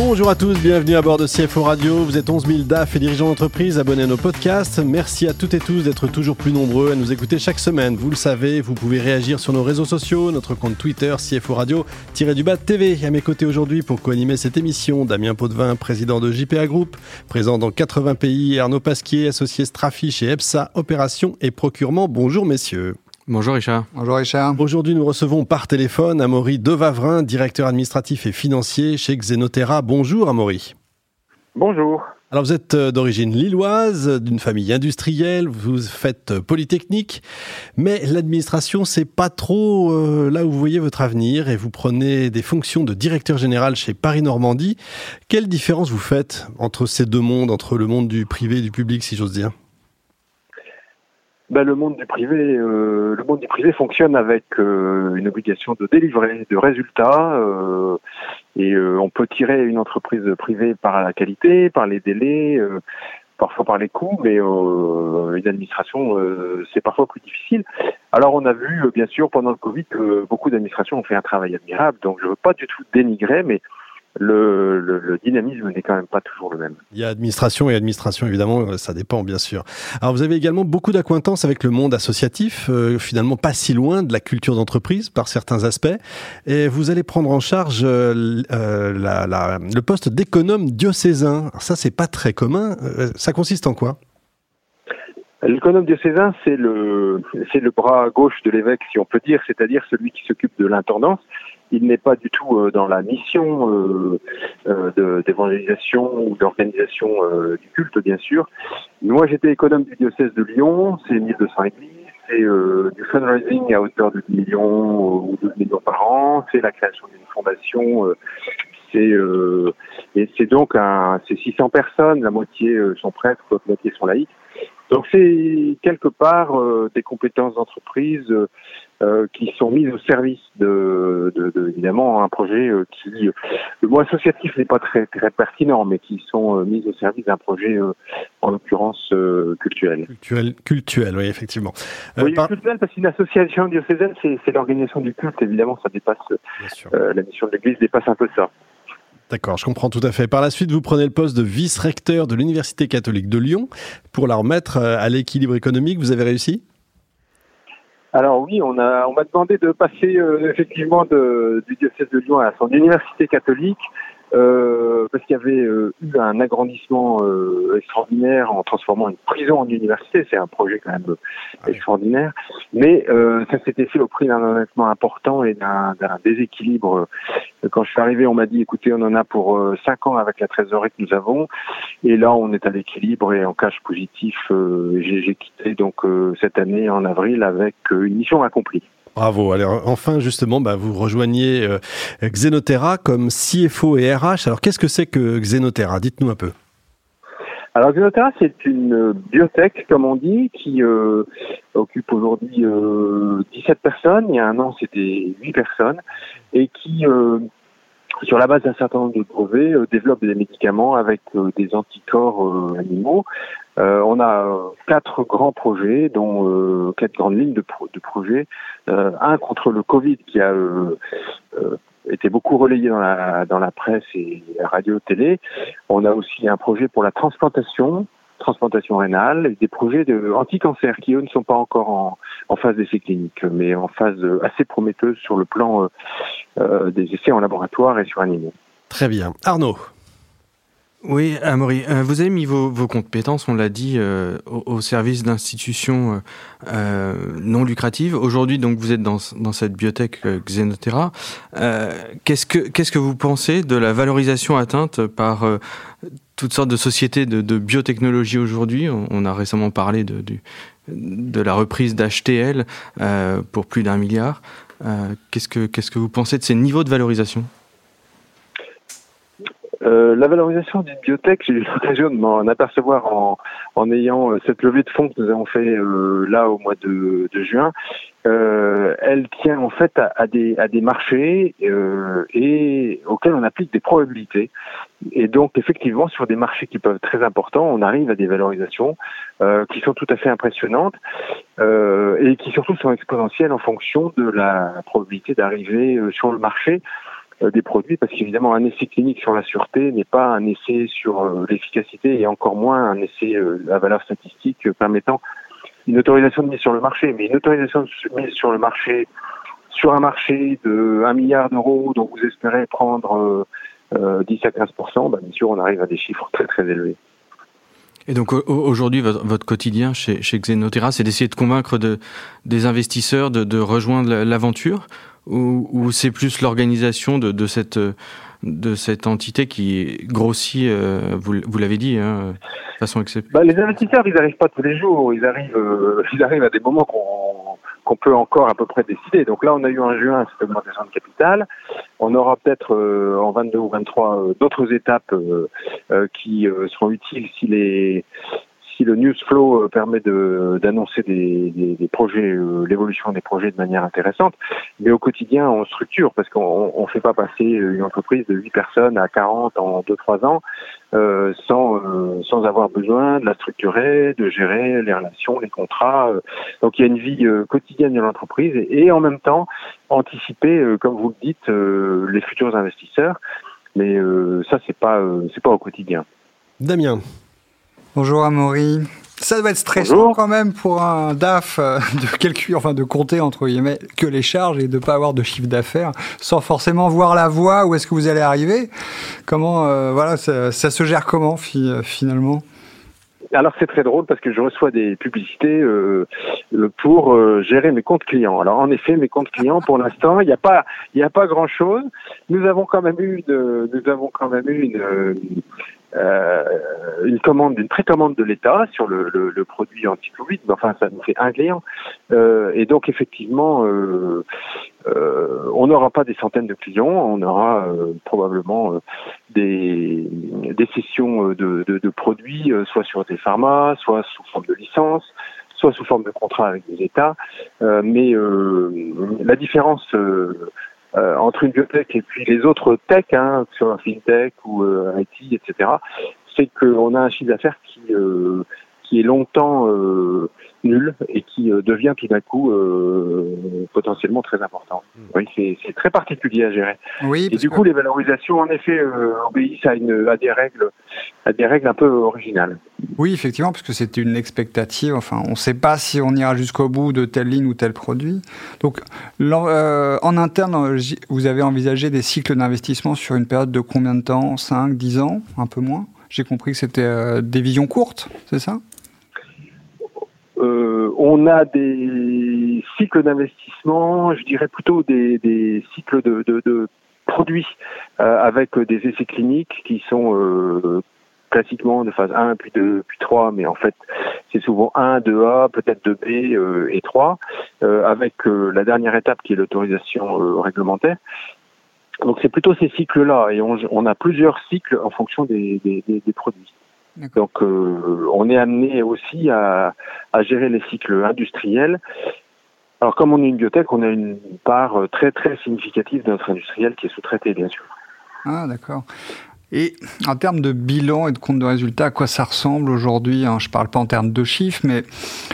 Bonjour à tous, bienvenue à bord de CFO Radio. Vous êtes 11 000 DAF et dirigeants d'entreprise abonnés à nos podcasts. Merci à toutes et tous d'être toujours plus nombreux à nous écouter chaque semaine. Vous le savez, vous pouvez réagir sur nos réseaux sociaux, notre compte Twitter CFO Radio-du-bas TV. À mes côtés aujourd'hui pour co-animer cette émission, Damien Potvin, président de JPA Group, présent dans 80 pays, Arnaud Pasquier, associé Strafi chez EPSA, opération et procurement. Bonjour messieurs. Bonjour Richard. Bonjour Richard. Aujourd'hui, nous recevons par téléphone Amaury Devavrin, directeur administratif et financier chez Xenotera. Bonjour Amaury. Bonjour. Alors vous êtes euh, d'origine lilloise, d'une famille industrielle, vous faites euh, polytechnique, mais l'administration c'est pas trop euh, là où vous voyez votre avenir et vous prenez des fonctions de directeur général chez Paris Normandie. Quelle différence vous faites entre ces deux mondes, entre le monde du privé et du public si j'ose dire? Ben, le monde du privé, euh, le monde du privé fonctionne avec euh, une obligation de délivrer de résultats, euh, et on peut tirer une entreprise privée par la qualité, par les délais, parfois par les coûts, mais une administration c'est parfois plus difficile. Alors on a vu bien sûr pendant le Covid que beaucoup d'administrations ont fait un travail admirable, donc je veux pas du tout dénigrer, mais le, le, dynamisme n'est quand même pas toujours le même. Il y a administration et administration, évidemment, euh, ça dépend, bien sûr. Alors, vous avez également beaucoup d'acquaintances avec le monde associatif, euh, finalement pas si loin de la culture d'entreprise par certains aspects. Et vous allez prendre en charge euh, la, la, le poste d'économe diocésain. Alors ça, c'est pas très commun. ça consiste en quoi? L'économe diocésain, c'est le, c'est le bras gauche de l'évêque, si on peut dire, c'est-à-dire celui qui s'occupe de l'intendance il n'est pas du tout euh, dans la mission euh, euh, d'évangélisation ou d'organisation du culte, bien sûr. Moi, j'étais économe du diocèse de Lyon, c'est 1200 églises, c'est du fundraising à hauteur de 10 millions ou 12 millions par an, c'est la création d'une fondation, c'est et c'est donc un, c'est 600 personnes, la moitié sont prêtres, la moitié sont laïcs. Donc c'est quelque part des compétences d'entreprise euh, qui sont mises au service de, de, de évidemment un projet euh, qui le mot associatif n'est pas très très pertinent mais qui sont euh, mises au service d'un projet en l'occurrence culturel. culturel culturel oui effectivement oui culturel parce qu'une association diocésaine c'est l'organisation du culte évidemment ça dépasse la mission de l'église dépasse un peu ça D'accord, je comprends tout à fait. Par la suite, vous prenez le poste de vice-recteur de l'Université catholique de Lyon pour la remettre à l'équilibre économique. Vous avez réussi? Alors oui, on a on m'a demandé de passer euh, effectivement de, du diocèse de Lyon à son université catholique parce qu'il y avait euh, eu un agrandissement euh, extraordinaire en transformant une prison en université. C'est un projet quand même ah extraordinaire. Mais ça s'était fait au prix d'un endettement important et d'un déséquilibre. Quand je suis arrivé, on m'a dit, écoutez, on en a pour cinq ans avec la trésorerie que nous avons. Et là, on est à l'équilibre et en cash positif. J'ai quitté donc cette année en avril avec une mission accomplie. Bravo. Alors enfin justement, bah, vous rejoignez euh, Xenotera comme CFO et RH. Alors qu'est-ce que c'est que Xenotera? Dites-nous un peu. Alors Xenotera, c'est une biotech, comme on dit, qui euh, occupe aujourd'hui 17 euh, personnes. Il y a un an, c'était 8 personnes, et qui sur la base d'un certain nombre de brevets, euh, développe des médicaments avec euh, des anticorps euh, animaux. on a quatre grands projets, dont quatre grandes lignes de, de projets. un contre le Covid qui a été beaucoup relayé dans la, dans la presse et la radio-télé. On a aussi un projet pour la transplantation, transplantation rénale, et des projets de anti-cancer qui, eux, ne sont pas encore en, en phase d'essai clinique, mais en phase assez prometteuse sur le plan euh, euh, des essais en laboratoire et sur animaux. Très bien. Arnaud oui, Amaury, euh, vous avez mis vos, compétences, on l'a dit, au, service d'institutions non lucratives. Aujourd'hui, donc, vous êtes dans, cette biotech Xenotera. qu'est-ce que qu'est-ce que vous pensez de la valorisation atteinte par toutes sortes de sociétés de, biotechnologie aujourd'hui on, a récemment parlé de, la reprise d'HTL euh, pour plus d'un milliard. Euh, qu'est-ce, que, qu'est-ce que vous pensez de ces niveaux de valorisation? Euh, la valorisation d'une biotech, j'ai eu l'occasion de m'en apercevoir en, ayant euh, cette levée de fonds que nous avons fait euh, là au mois de, juin. Elle tient en fait à, des, à des marchés et auxquels on applique des probabilités. Et donc effectivement, sur des marchés qui peuvent être très importants, on arrive à des valorisations qui sont tout à fait impressionnantes et qui surtout sont exponentielles en fonction de la probabilité d'arriver sur le marché des produits, parce qu'évidemment un essai clinique sur la sûreté n'est pas un essai sur euh, l'efficacité et encore moins un essai euh, à valeur statistique permettant une autorisation de mise sur le marché. Mais une autorisation de mise sur le marché, sur un marché de 1 milliard d'euros dont vous espérez prendre 10 à 15% bah, bien sûr on arrive à des chiffres très très élevés. Et donc aujourd'hui, votre, quotidien chez, chez Xenotera, c'est d'essayer de convaincre de, des investisseurs de rejoindre l'aventure ou, c'est plus l'organisation de, de, cette de cette entité qui grossit, euh, vous, vous l'avez dit, hein, de façon exceptionnelle bah, Les investisseurs, ils n'arrivent pas tous les jours. Ils arrivent, euh, ils arrivent à des moments qu'on qu'on peut encore à peu près décider. Donc là, on a eu en juin cette augmentation de capital. On aura peut-être euh, en 22 ou 23 d'autres étapes qui seront utiles si les si le news flow euh, permet d'annoncer euh, l'évolution des projets de manière intéressante, mais au quotidien, on structure parce qu'on ne fait pas passer une entreprise de 8 personnes à 40 en 2-3 ans euh, sans, euh, sans avoir besoin de la structurer, de gérer les relations, les contrats. Donc il y a une vie quotidienne de l'entreprise et, et, en même temps anticiper, comme vous le dites, les futurs investisseurs. Mais ça, c'est pas, c'est pas au quotidien. Damien. Bonjour Amaury. Ça doit être stressant quand même pour un DAF euh, de calculer, enfin de compter entre guillemets que les charges et de pas avoir de chiffre d'affaires sans forcément voir la voie où est-ce que vous allez arriver. Comment, euh, voilà, ça, se gère comment euh, finalement? Alors c'est très drôle parce que je reçois des publicités pour gérer mes comptes clients. Alors en effet, mes comptes clients, pour l'instant, il n'y a pas, il a pas grand chose. Nous avons quand même eu, nous avons quand même eu une, euh, une commande, une précommande de l'État sur le, produit anti-Covid, mais enfin ça nous fait un client. Euh, et donc effectivement, euh, on n'aura pas des centaines de clients, on aura probablement des, sessions de, produits, soit sur des pharma, soit sous forme de licence, soit sous forme de contrat avec des États. mais la différence euh, entre une biotech et puis les autres tech, hein, sur un fintech ou euh, IT, etc., c'est qu'on a un chiffre d'affaires qui euh, qui est longtemps euh, nul et qui euh, devient tout d'un coup euh, potentiellement très important. Hmm. Oui, c'est très particulier à gérer. Oui, et du coup, les valorisations, en effet, obéissent à, une, à des règles, à des règles un peu originales. Oui, effectivement, parce que c'est une expectative. Enfin, on ne sait pas si on ira jusqu'au bout de telle ligne ou tel produit. Donc, en interne, vous avez envisagé des cycles d'investissement sur une période de combien de temps? 5, 10 ans, un peu moins? J'ai compris que c'était des visions courtes, c'est ça? On a des cycles d'investissement, je dirais plutôt des, cycles de, produits euh, avec des essais cliniques qui sont euh, classiquement de phase 1, puis 2, puis 3, mais en fait c'est souvent 1, 2A, peut-être 2B euh, et 3, euh, avec la dernière étape qui est l'autorisation réglementaire. Donc c'est plutôt ces cycles-là, et on, a plusieurs cycles en fonction des produits. Donc euh, on est amené aussi à, à, gérer les cycles industriels. Alors comme on est une biotech, on a une part euh, très très significative de notre industriel qui est sous-traité bien sûr. Ah d'accord. Et en termes de bilan et de compte de résultats, à quoi ça ressemble aujourd'hui hein, Je ne parle pas en termes de chiffres, mais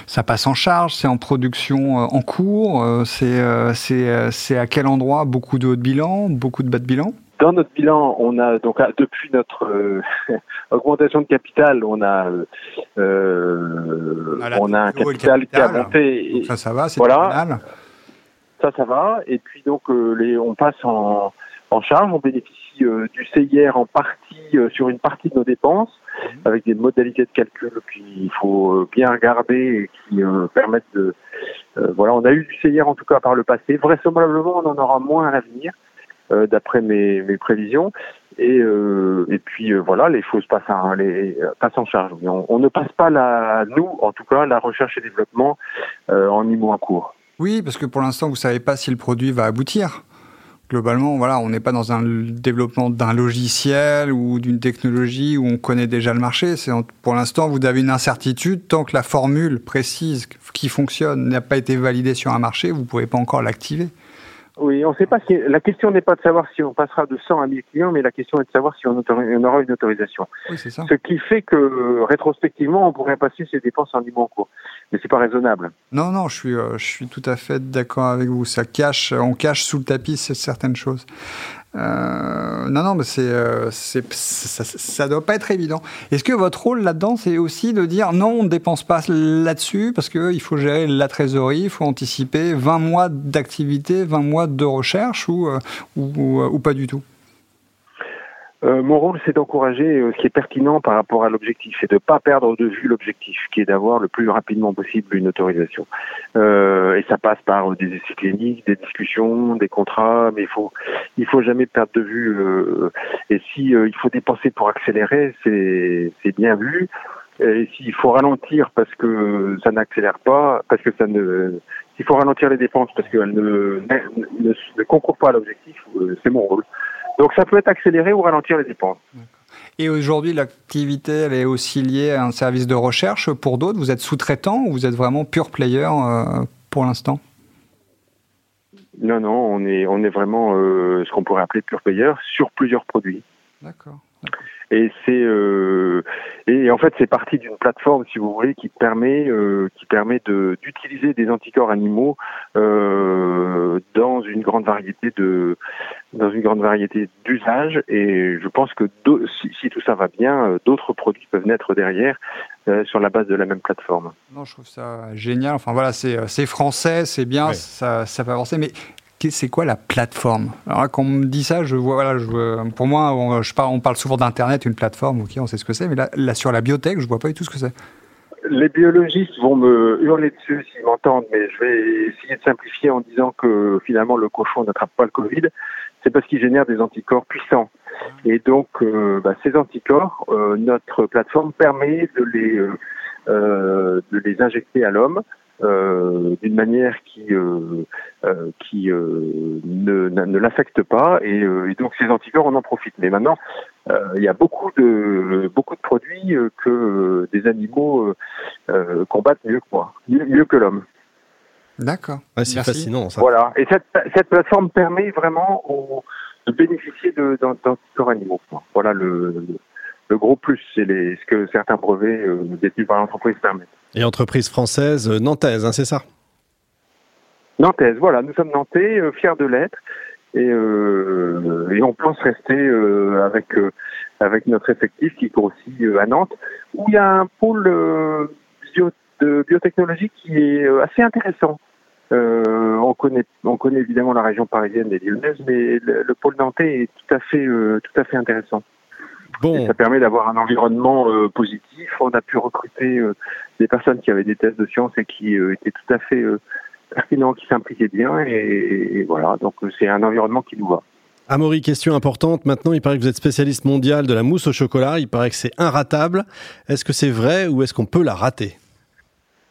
ça passe en charge, c'est en production euh, en cours, c'est à quel endroit? Beaucoup de hauts de bilan, beaucoup de bas de bilan? Dans notre bilan, on a donc depuis notre euh, augmentation de capital, on a euh, on a un capital, qui a monté. ça, ça va, c'est voilà. Ça, ça va. Et puis donc euh, les, on passe en, en charge, on bénéficie du CIR en partie sur une partie de nos dépenses, mhm. avec des modalités de calcul qu'il faut bien regarder et qui permettent de voilà, on a eu du CIR en tout cas par le passé. Vraisemblablement, on en aura moins à l'avenir. Euh, d'après mes, prévisions. Et, euh, et puis euh, voilà, les choses passent, à, en charge. On, ne passe pas la, nous, en tout cas, la recherche et développement en IMO en cours. Oui, parce que pour l'instant, vous savez pas si le produit va aboutir. globalement, voilà, on n'est pas dans un développement d'un logiciel ou d'une technologie où on connaît déjà le marché. C'est pour l'instant, vous avez une incertitude tant que la formule précise qui fonctionne n'a pas été validée sur un marché, vous ne pouvez pas encore l'activer. Oui, on ne sait pas si. La question n'est pas de savoir si on passera de 100 à 1000 clients, mais la question est de savoir si on, aura une autorisation. Oui, c'est ça. Ce qui fait que rétrospectivement, on pourrait passer ses dépenses en libre cours. Mais c'est pas raisonnable. Non, non, je suis, euh, je suis tout à fait d'accord avec vous. Ça cache, on cache sous le tapis certaines choses. Euh, non, non, mais c'est, euh, ça, ça doit pas être évident. Est-ce que votre rôle là-dedans, c'est aussi de dire non, on ne dépense pas là-dessus parce qu'il faut gérer la trésorerie, il faut anticiper 20 mois d'activité, 20 mois de recherche ou, ou pas du tout? Euh, mon rôle, c'est d'encourager euh, ce qui est pertinent par rapport à l'objectif et de ne pas perdre de vue l'objectif, qui est d'avoir le plus rapidement possible une autorisation. Euh, et ça passe par des essais cliniques, des discussions, des contrats, mais il faut il faut jamais perdre de vue. et si il faut dépenser pour accélérer, c'est c'est bien vu. Et s'il faut ralentir parce que ça n'accélère pas, parce que ça ne, s'il faut ralentir les dépenses parce qu'elles ne, ne, ne concourent pas à l'objectif, c'est mon rôle. Donc ça peut être accéléré ou ralentir les dépenses. Et aujourd'hui, l'activité, elle est aussi liée à un service de recherche pour d'autres? Vous êtes sous-traitant ou vous êtes vraiment pure player euh, pour l'instant? Non, non, on est, on est vraiment euh, ce qu'on pourrait appeler pure player sur plusieurs produits. D'accord. Et c'est euh, et en fait c'est parti d'une plateforme si vous voulez qui permet euh, qui permet de d'utiliser des anticorps animaux euh, dans une grande variété de dans une grande variété d'usages et je pense que si, si, tout ça va bien euh, d'autres produits peuvent naître derrière euh, sur la base de la même plateforme. Non, je trouve ça génial. Enfin voilà, c'est français, c'est bien, ça, ça peut avancer. Mais c'est quoi la plateforme? Alors quand on me dit ça, je vois, voilà, je, pour moi, on, je parle, on parle souvent d'Internet, une plateforme, ok, on sait ce que c'est, mais là, sur la biotech, je vois pas du tout ce que c'est. Les biologistes vont me hurler dessus s'ils m'entendent, mais je vais essayer de simplifier en disant que finalement le cochon n'attrape pas le Covid. C'est parce qu'il génère des anticorps puissants. Et donc, euh, bah, ces anticorps, euh, notre plateforme permet de les, euh, de les injecter à l'homme euh, d'une manière qui euh, euh, qui ne, ne l'affecte pas et, et, donc ces anticorps on en profite. Mais maintenant il y a beaucoup de beaucoup de produits que des animaux combattent mieux que moi, mieux, que l'homme. D'accord. c'est fascinant. Ça. Voilà. Et cette, cette plateforme permet vraiment de bénéficier d'anticorps animaux. Voilà le, le gros plus, c'est ce que certains brevets euh, détenus par l'entreprise permettent. Et entreprise française euh, nantaise, hein, c'est ça? Nantaise, voilà, nous sommes nantais, euh, fiers de l'être, et, et, on pense rester avec avec notre effectif qui grossit à Nantes, où il y a un pôle de biotechnologie qui est assez intéressant. on connaît on connaît évidemment la région parisienne des Lyonnaises, mais le, le, pôle nantais est tout à fait tout à fait intéressant ça permet d'avoir un environnement euh, positif. On a pu recruter euh, des personnes qui avaient des tests de sciences et qui euh, étaient tout à fait pertinents, qui s'impliquaient bien. Et, voilà, donc c'est un environnement qui nous va. Amaury, question importante. Maintenant, il paraît que vous êtes spécialiste mondial de la mousse au chocolat. Il paraît que c'est inratable. Est-ce que c'est vrai ou est-ce qu'on peut la rater?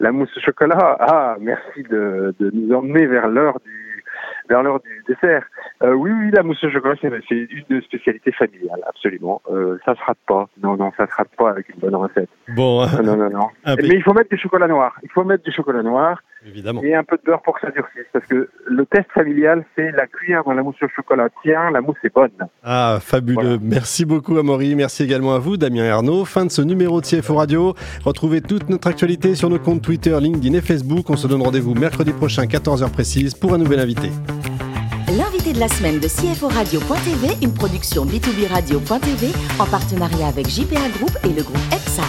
La mousse au chocolat, ah, merci de, de nous emmener vers l'heure du vers l'heure du dessert. Euh, oui, oui, la mousse au chocolat, c'est une spécialité familiale, absolument. Euh, ça se rate pas. Non, non, ça se rate pas avec une bonne recette. Bon. Hein. non, non, non. Mais il faut mettre du chocolat noir. Il faut mettre du chocolat noir. Évidemment. Et un peu de beurre pour que ça durcisse. Parce que le test familial, c'est la cuillère dans la mousse au chocolat. Tiens, la mousse est bonne. Ah, fabuleux. Merci beaucoup, Amaury. Merci également à vous, Damien Arnaud. Fin de ce numéro de CFO Radio. Retrouvez toute notre actualité sur nos comptes Twitter, LinkedIn et Facebook. On se donne rendez-vous mercredi prochain, 14h précise, pour un nouvel invité. L'invité de la semaine de CFO Radio.tv, une production B2B Radio.tv en partenariat avec JPA Group et le groupe EPSA.